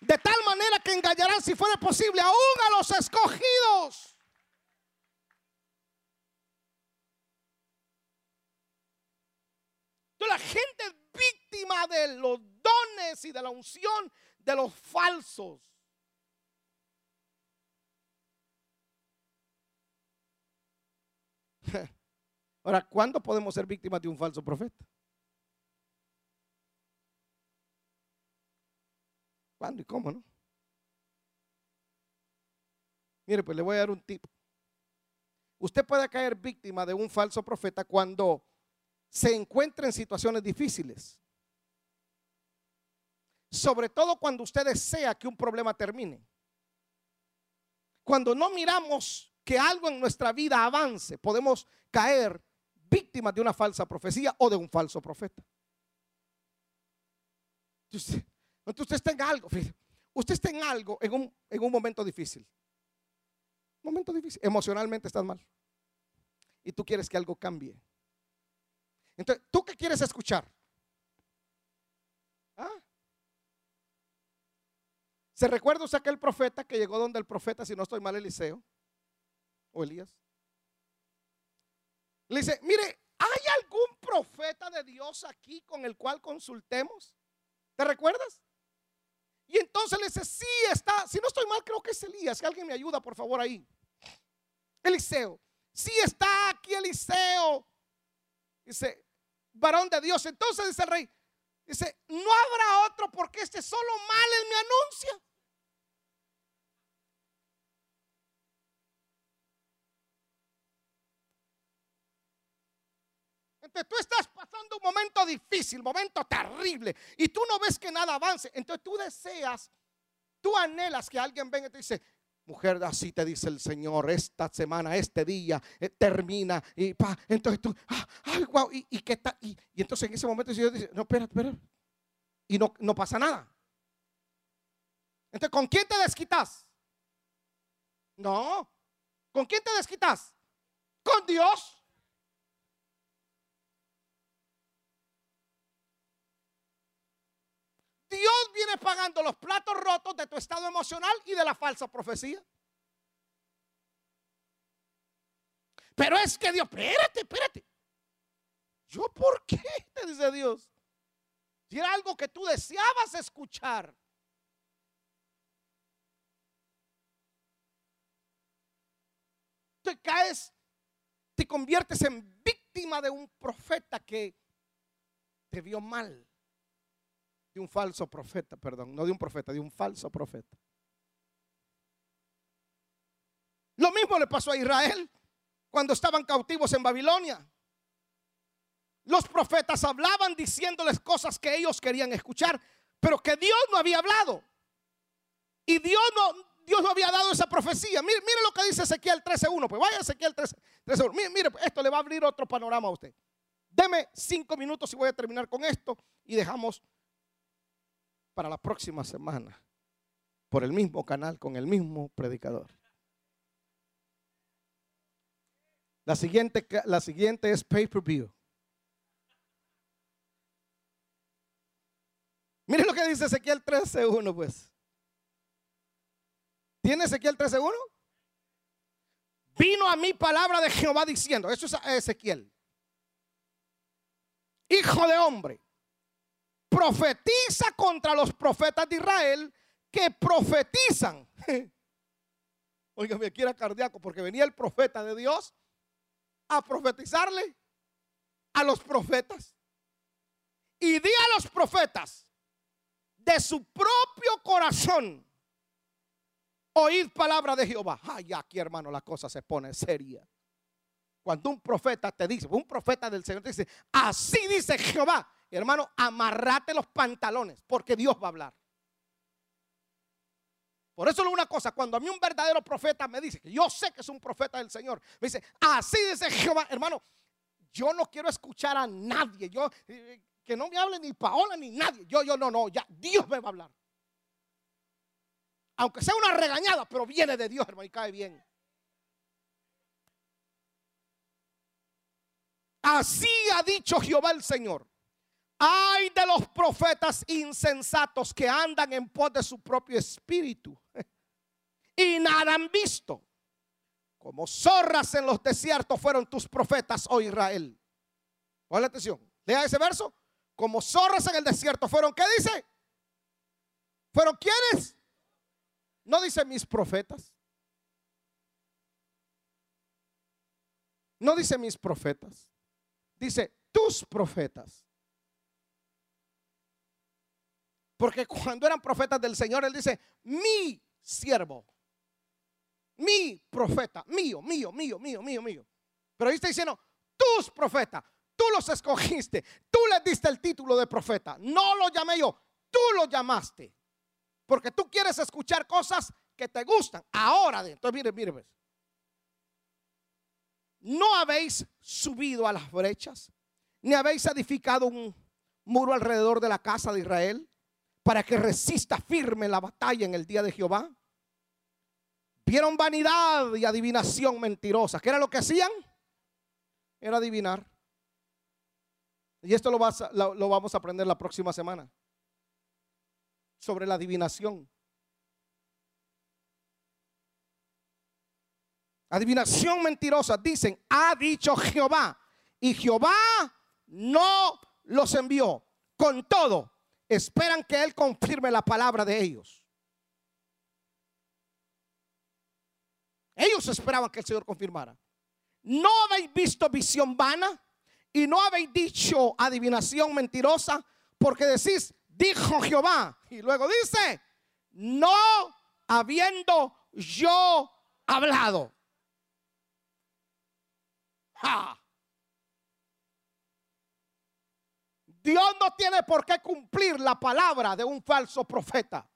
De tal manera que engañarán, si fuera posible, aún a los escogidos. la gente es víctima de los dones y de la unción de los falsos. *laughs* Ahora, ¿cuándo podemos ser víctimas de un falso profeta? ¿Cuándo y cómo, no? Mire, pues le voy a dar un tip. Usted puede caer víctima de un falso profeta cuando se encuentra en situaciones difíciles. Sobre todo cuando usted desea que un problema termine. Cuando no miramos que algo en nuestra vida avance, podemos caer víctimas de una falsa profecía o de un falso profeta. Entonces usted está en algo, usted está en algo en un, en un momento difícil. Momento difícil. Emocionalmente estás mal. Y tú quieres que algo cambie. Entonces, ¿tú qué quieres escuchar? ¿Ah? ¿Se recuerda usted aquel profeta que llegó donde el profeta, si no estoy mal, Eliseo o Elías? Le dice, mire, ¿hay algún profeta de Dios aquí con el cual consultemos? ¿Te recuerdas? Y entonces le dice, sí está, si no estoy mal, creo que es Elías, que alguien me ayuda, por favor, ahí. Eliseo, sí está aquí Eliseo. Dice, varón de Dios. Entonces dice el rey, dice, no habrá otro porque este solo mal es mi anuncia. Entonces tú estás pasando un momento difícil, momento terrible, y tú no ves que nada avance. Entonces tú deseas, tú anhelas que alguien venga y te dice, mujer, así te dice el Señor, esta semana, este día eh, termina. Y pa, entonces tú, ah, ay, wow, y, y, qué y, y, entonces en ese momento el Señor dice, no, espera, espera. Y no, no pasa nada. Entonces, ¿con quién te desquitas? No. ¿Con quién te desquitas? Con Dios. Dios viene pagando los platos rotos de tu estado emocional y de la falsa profecía. Pero es que Dios, espérate, espérate. ¿Yo por qué? Te dice Dios. Si era algo que tú deseabas escuchar. Te caes, te conviertes en víctima de un profeta que te vio mal de un falso profeta, perdón, no de un profeta, de un falso profeta. Lo mismo le pasó a Israel cuando estaban cautivos en Babilonia. Los profetas hablaban diciéndoles cosas que ellos querían escuchar, pero que Dios no había hablado. Y Dios no, Dios no había dado esa profecía. Mire, mire lo que dice Ezequiel 13.1. Pues vaya Ezequiel 13.1. Mire, mire, esto le va a abrir otro panorama a usted. Deme cinco minutos y voy a terminar con esto y dejamos para la próxima semana por el mismo canal con el mismo predicador. La siguiente, la siguiente es pay-per-view. Mire lo que dice Ezequiel 13.1 pues. ¿Tiene Ezequiel 13.1? Vino a mí palabra de Jehová diciendo, eso es Ezequiel. Hijo de hombre, profetiza contra los profetas de Israel que profetizan. *laughs* Oiga, me quiera cardíaco porque venía el profeta de Dios a profetizarle a los profetas. Y di a los profetas de su propio corazón, oíd palabra de Jehová. Ay, aquí hermano la cosa se pone seria. Cuando un profeta te dice, un profeta del Señor te dice, así dice Jehová, hermano, amarrate los pantalones porque Dios va a hablar. Por eso es una cosa, cuando a mí un verdadero profeta me dice, que yo sé que es un profeta del Señor, me dice, así dice Jehová, hermano, yo no quiero escuchar a nadie, yo eh, que no me hable ni Paola ni nadie, yo, yo no, no, ya Dios me va a hablar. Aunque sea una regañada, pero viene de Dios, hermano, y cae bien. Así ha dicho Jehová el Señor. Hay de los profetas insensatos que andan en pos de su propio espíritu *laughs* y nada han visto. Como zorras en los desiertos fueron tus profetas, oh Israel. Ponle atención. Lea ese verso. Como zorras en el desierto fueron, ¿qué dice? ¿Fueron quiénes? No dice mis profetas. No dice mis profetas. Dice tus profetas. Porque cuando eran profetas del Señor, Él dice, mi siervo, mi profeta, mío, mío, mío, mío, mío, mío. Pero ahí está diciendo, tus profetas, tú los escogiste, tú les diste el título de profeta. No lo llamé yo, tú lo llamaste. Porque tú quieres escuchar cosas que te gustan. Ahora, entonces mire, mire, pues. no habéis subido a las brechas, ni habéis edificado un muro alrededor de la casa de Israel para que resista firme la batalla en el día de Jehová. Vieron vanidad y adivinación mentirosa. ¿Qué era lo que hacían? Era adivinar. Y esto lo, lo vamos a aprender la próxima semana. Sobre la adivinación. Adivinación mentirosa. Dicen, ha dicho Jehová. Y Jehová no los envió. Con todo, esperan que Él confirme la palabra de ellos. Ellos esperaban que el Señor confirmara. No habéis visto visión vana y no habéis dicho adivinación mentirosa porque decís, dijo Jehová. Y luego dice, no habiendo yo hablado. Dios no tiene por qué cumplir la palabra de un falso profeta.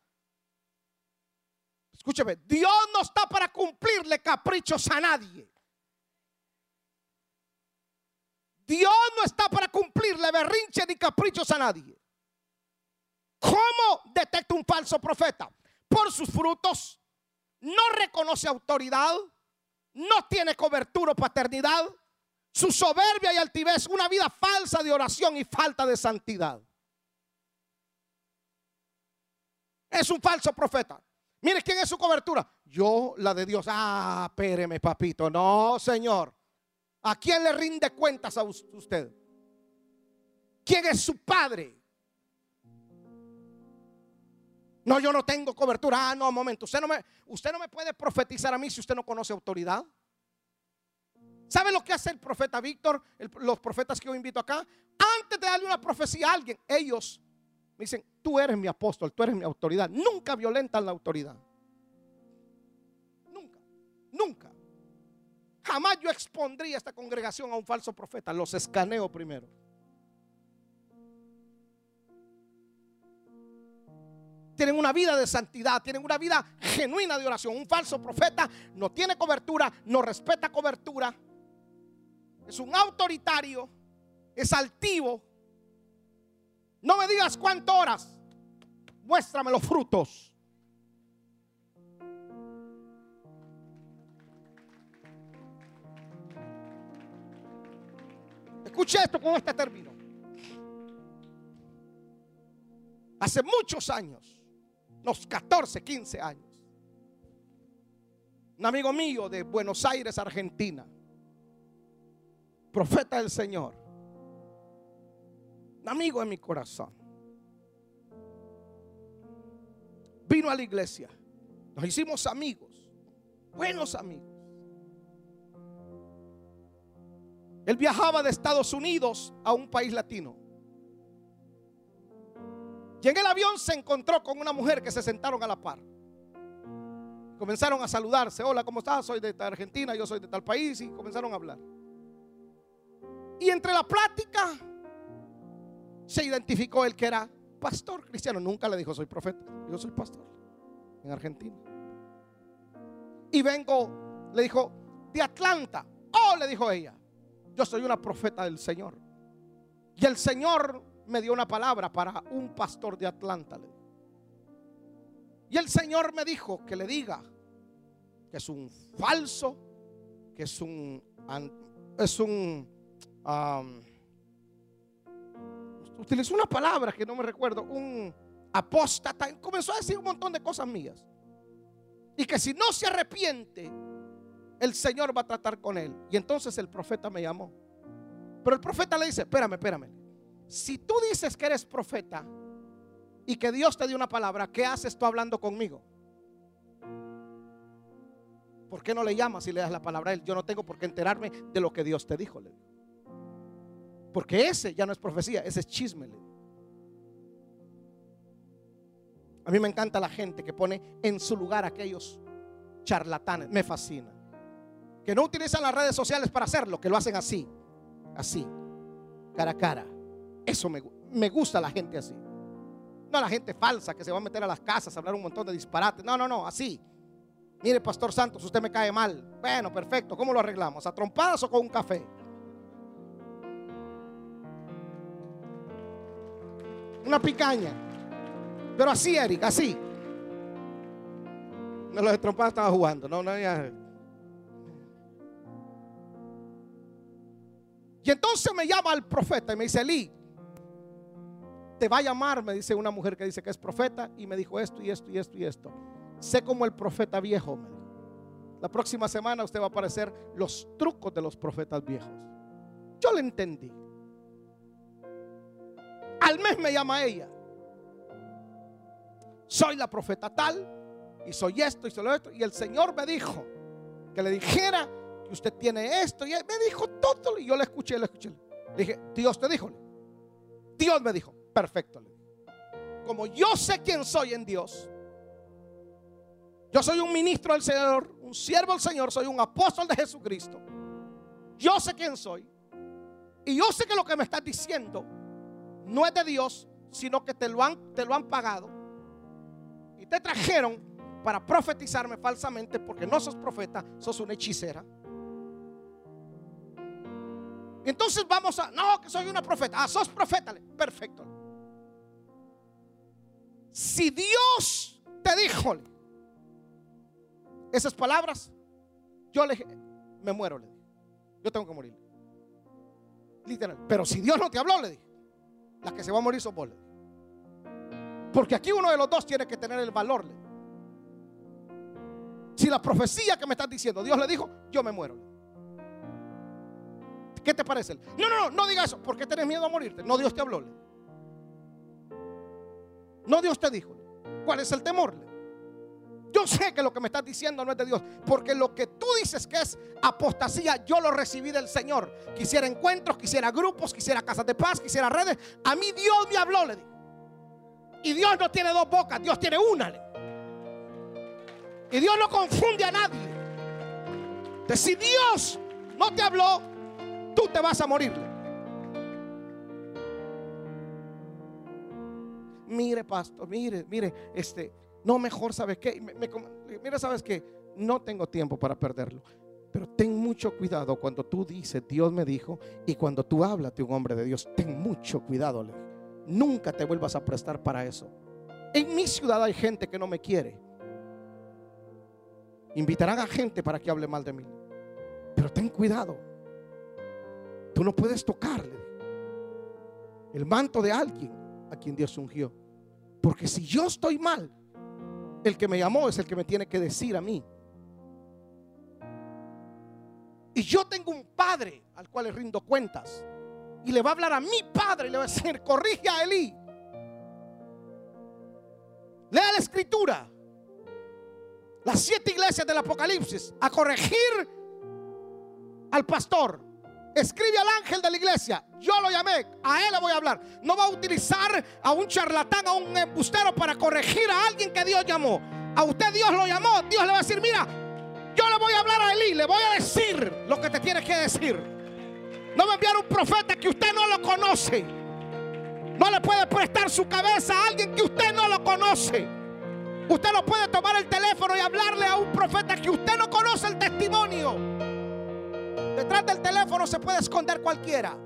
Escúcheme, Dios no está para cumplirle caprichos a nadie. Dios no está para cumplirle berrinche ni caprichos a nadie. ¿Cómo detecta un falso profeta? Por sus frutos. No reconoce autoridad. No tiene cobertura o paternidad su soberbia y altivez, una vida falsa de oración y falta de santidad. Es un falso profeta. Mire quién es su cobertura. Yo, la de Dios. Ah, espéreme, papito. No, Señor. ¿A quién le rinde cuentas a usted? ¿Quién es su padre? No, yo no tengo cobertura. Ah, no, momento. Usted no me, usted no me puede profetizar a mí si usted no conoce autoridad. ¿Sabe lo que hace el profeta Víctor? Los profetas que yo invito acá. Antes de darle una profecía a alguien, ellos me dicen, tú eres mi apóstol, tú eres mi autoridad. Nunca violentan la autoridad. Nunca, nunca. Jamás yo expondría esta congregación a un falso profeta. Los escaneo primero. tienen una vida de santidad, tienen una vida genuina de oración. Un falso profeta no tiene cobertura, no respeta cobertura es un autoritario, es altivo. No me digas cuántas horas, muéstrame los frutos. Escuche esto con este término. Hace muchos años, unos 14, 15 años, un amigo mío de Buenos Aires, Argentina, profeta del Señor, un amigo de mi corazón, vino a la iglesia, nos hicimos amigos, buenos amigos. Él viajaba de Estados Unidos a un país latino. Y en el avión se encontró con una mujer que se sentaron a la par. Comenzaron a saludarse. Hola, ¿cómo estás? Soy de Argentina, yo soy de tal país. Y comenzaron a hablar. Y entre la plática se identificó él que era pastor cristiano. Nunca le dijo soy profeta. Yo soy pastor en Argentina. Y vengo, le dijo, de Atlanta. Oh, le dijo ella yo soy una profeta del Señor. Y el Señor me dio una palabra para un pastor de Atlanta. Y el Señor me dijo que le diga que es un falso, que es un, es un, utilizó una palabra que no me recuerdo, un apóstata. Comenzó a decir un montón de cosas mías. Y que si no se arrepiente, el Señor va a tratar con él. Y entonces el profeta me llamó. Pero el profeta le dice, espérame, espérame. Si tú dices que eres profeta y que Dios te dio una palabra, ¿qué haces tú hablando conmigo? ¿Por qué no le llamas y le das la palabra a él? Yo no tengo por qué enterarme de lo que Dios te dijo. Porque ese ya no es profecía, ese es chisme. A mí me encanta la gente que pone en su lugar aquellos charlatanes. Me fascina que no utilizan las redes sociales para hacerlo, que lo hacen así, así, cara a cara. Eso me, me gusta la gente así. No la gente falsa que se va a meter a las casas a hablar un montón de disparates. No, no, no, así. Mire, Pastor Santos, usted me cae mal. Bueno, perfecto. ¿Cómo lo arreglamos? ¿A trompadas o con un café? Una picaña. Pero así, Eric, así. No, los de trompadas estaba jugando. No, no, ya. Y entonces me llama el profeta y me dice, Eli, te va a llamar, me dice una mujer que dice que es profeta y me dijo esto y esto y esto y esto. Sé como el profeta viejo. La próxima semana usted va a aparecer los trucos de los profetas viejos. Yo le entendí. Al mes me llama ella. Soy la profeta tal y soy esto y soy esto. Y el Señor me dijo que le dijera usted tiene esto. Y me dijo todo. Y yo le escuché, le escuché. Le dije, Dios te dijo. Dios me dijo, perfecto. Como yo sé quién soy en Dios, yo soy un ministro del Señor, un siervo del Señor, soy un apóstol de Jesucristo. Yo sé quién soy. Y yo sé que lo que me estás diciendo no es de Dios, sino que te lo han, te lo han pagado. Y te trajeron para profetizarme falsamente porque no sos profeta, sos una hechicera. Entonces vamos a, no, que soy una profeta. Ah, sos profeta. Perfecto. Si Dios te dijo esas palabras, yo le me muero, le dije. Yo tengo que morir. Literal. Pero si Dios no te habló, le dije, la que se va a morir sos vos. Porque aquí uno de los dos tiene que tener el valor. Si la profecía que me estás diciendo, Dios le dijo, yo me muero. ¿Qué te parece? No, no, no, no diga eso. ¿Por qué tenés miedo a morirte? No, Dios te habló. No, Dios te dijo. ¿Cuál es el temor? Yo sé que lo que me estás diciendo no es de Dios, porque lo que tú dices que es apostasía, yo lo recibí del Señor. Quisiera encuentros, quisiera grupos, quisiera casas de paz, quisiera redes. A mí Dios me habló, le Y Dios no tiene dos bocas, Dios tiene una. Y Dios no confunde a nadie. Si Dios no te habló, tú te vas a morir. mire, pastor, mire, mire, este, no, mejor, ¿sabes qué? mira, ¿sabes qué? No tengo tiempo para perderlo. Pero ten mucho cuidado cuando tú dices, Dios me dijo, y cuando tú hablas de un hombre de Dios, ten mucho cuidado. Nunca te vuelvas a prestar para eso. En mi ciudad hay gente que no me quiere. Invitarán a gente para que hable mal de mí. Pero ten cuidado. Tú no puedes tocarle el manto de alguien a quien Dios ungió. Porque si yo estoy mal, el que me llamó es el que me tiene que decir a mí. Y yo tengo un padre al cual le rindo cuentas. Y le va a hablar a mi padre y le va a decir, corrige a Elí. Lea la escritura. Las siete iglesias del Apocalipsis. A corregir al pastor. Escribe al ángel de la iglesia. Yo lo llamé. A él le voy a hablar. No va a utilizar a un charlatán, a un embustero para corregir a alguien que Dios llamó. A usted Dios lo llamó. Dios le va a decir, mira, yo le voy a hablar a Elí. Le voy a decir lo que te tiene que decir. No a enviar un profeta que usted no lo conoce. No le puede prestar su cabeza a alguien que usted no lo conoce. Usted no puede tomar el teléfono y hablarle a un profeta que usted no conoce el testimonio. Detrás del teléfono se puede esconder cualquiera.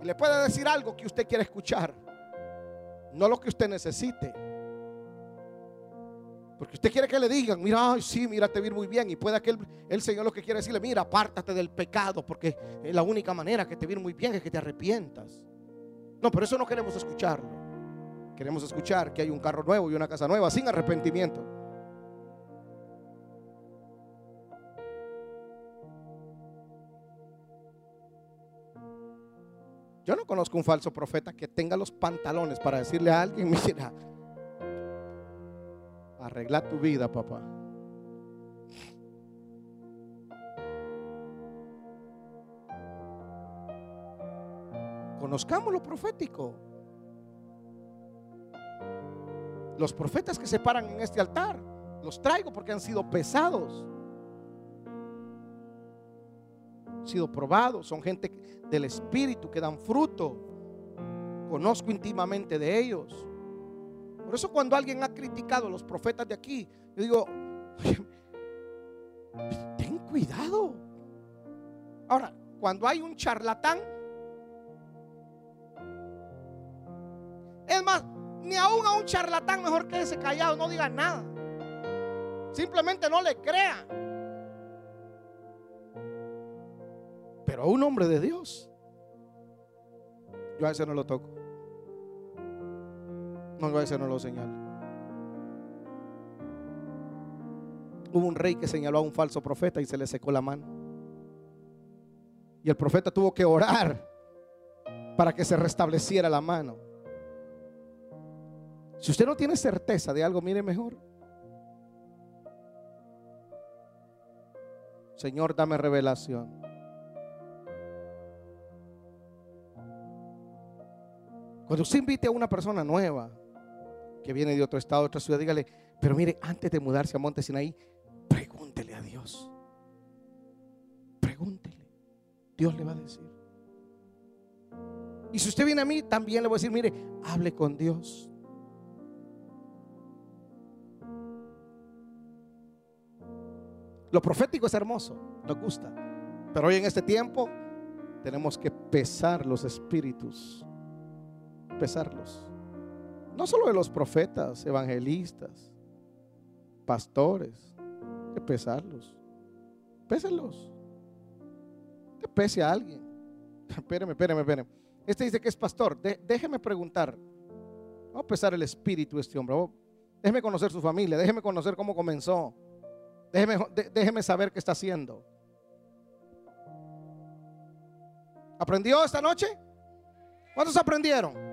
Y le puede decir algo que usted quiere escuchar. No lo que usted necesite. Porque usted quiere que le digan, mira, ay, sí, mira, te vi muy bien. Y puede que el, Señor lo que quiere decirle, mira, apártate del pecado, porque la única manera que te vi muy bien es que te arrepientas. No, pero eso no queremos escucharlo. Queremos escuchar que hay un carro nuevo y una casa nueva sin arrepentimiento. Yo no conozco un falso profeta que tenga los pantalones para decirle a alguien, *laughs* mira, arregla tu vida, papá. Conozcamos lo profético. Los profetas que se paran en este altar, los traigo porque han sido pesados. Sido probados, son gente del Espíritu que dan fruto. Conozco íntimamente de ellos. Por eso cuando alguien ha criticado a los profetas de aquí, yo digo, ten cuidado. Ahora, cuando hay un charlatán, es más, ni aún a un charlatán mejor que ese callado, no diga nada. Simplemente no le crea. A un hombre de Dios, yo a ese no lo toco. No, yo a ese no lo señalo. Hubo un rey que señaló a un falso profeta y se le secó la mano. Y el profeta tuvo que orar para que se restableciera la mano. Si usted no tiene certeza de algo, mire mejor. Señor, dame revelación. Cuando usted invite a una persona nueva que viene de otro estado, de otra ciudad, dígale, pero mire, antes de mudarse a Monte Sinaí, pregúntele a Dios. Pregúntele. Dios le va a decir. Y si usted viene a mí, también le voy a decir, mire, hable con Dios. Lo profético es hermoso, nos gusta. Pero hoy en este tiempo tenemos que pesar los espíritus pesarlos. No solo de los profetas, evangelistas, pastores, que pesarlos. Pésenlos. Que pese a alguien. *laughs* Espéreme, espéreme, espéreme. Este dice que es pastor. déjeme preguntar. Vamos a pesar el espíritu de este hombre. déjeme conocer su familia. Déjeme conocer cómo comenzó. Déjeme, déjeme saber qué está haciendo. ¿Aprendió esta noche? ¿Cuántos aprendieron?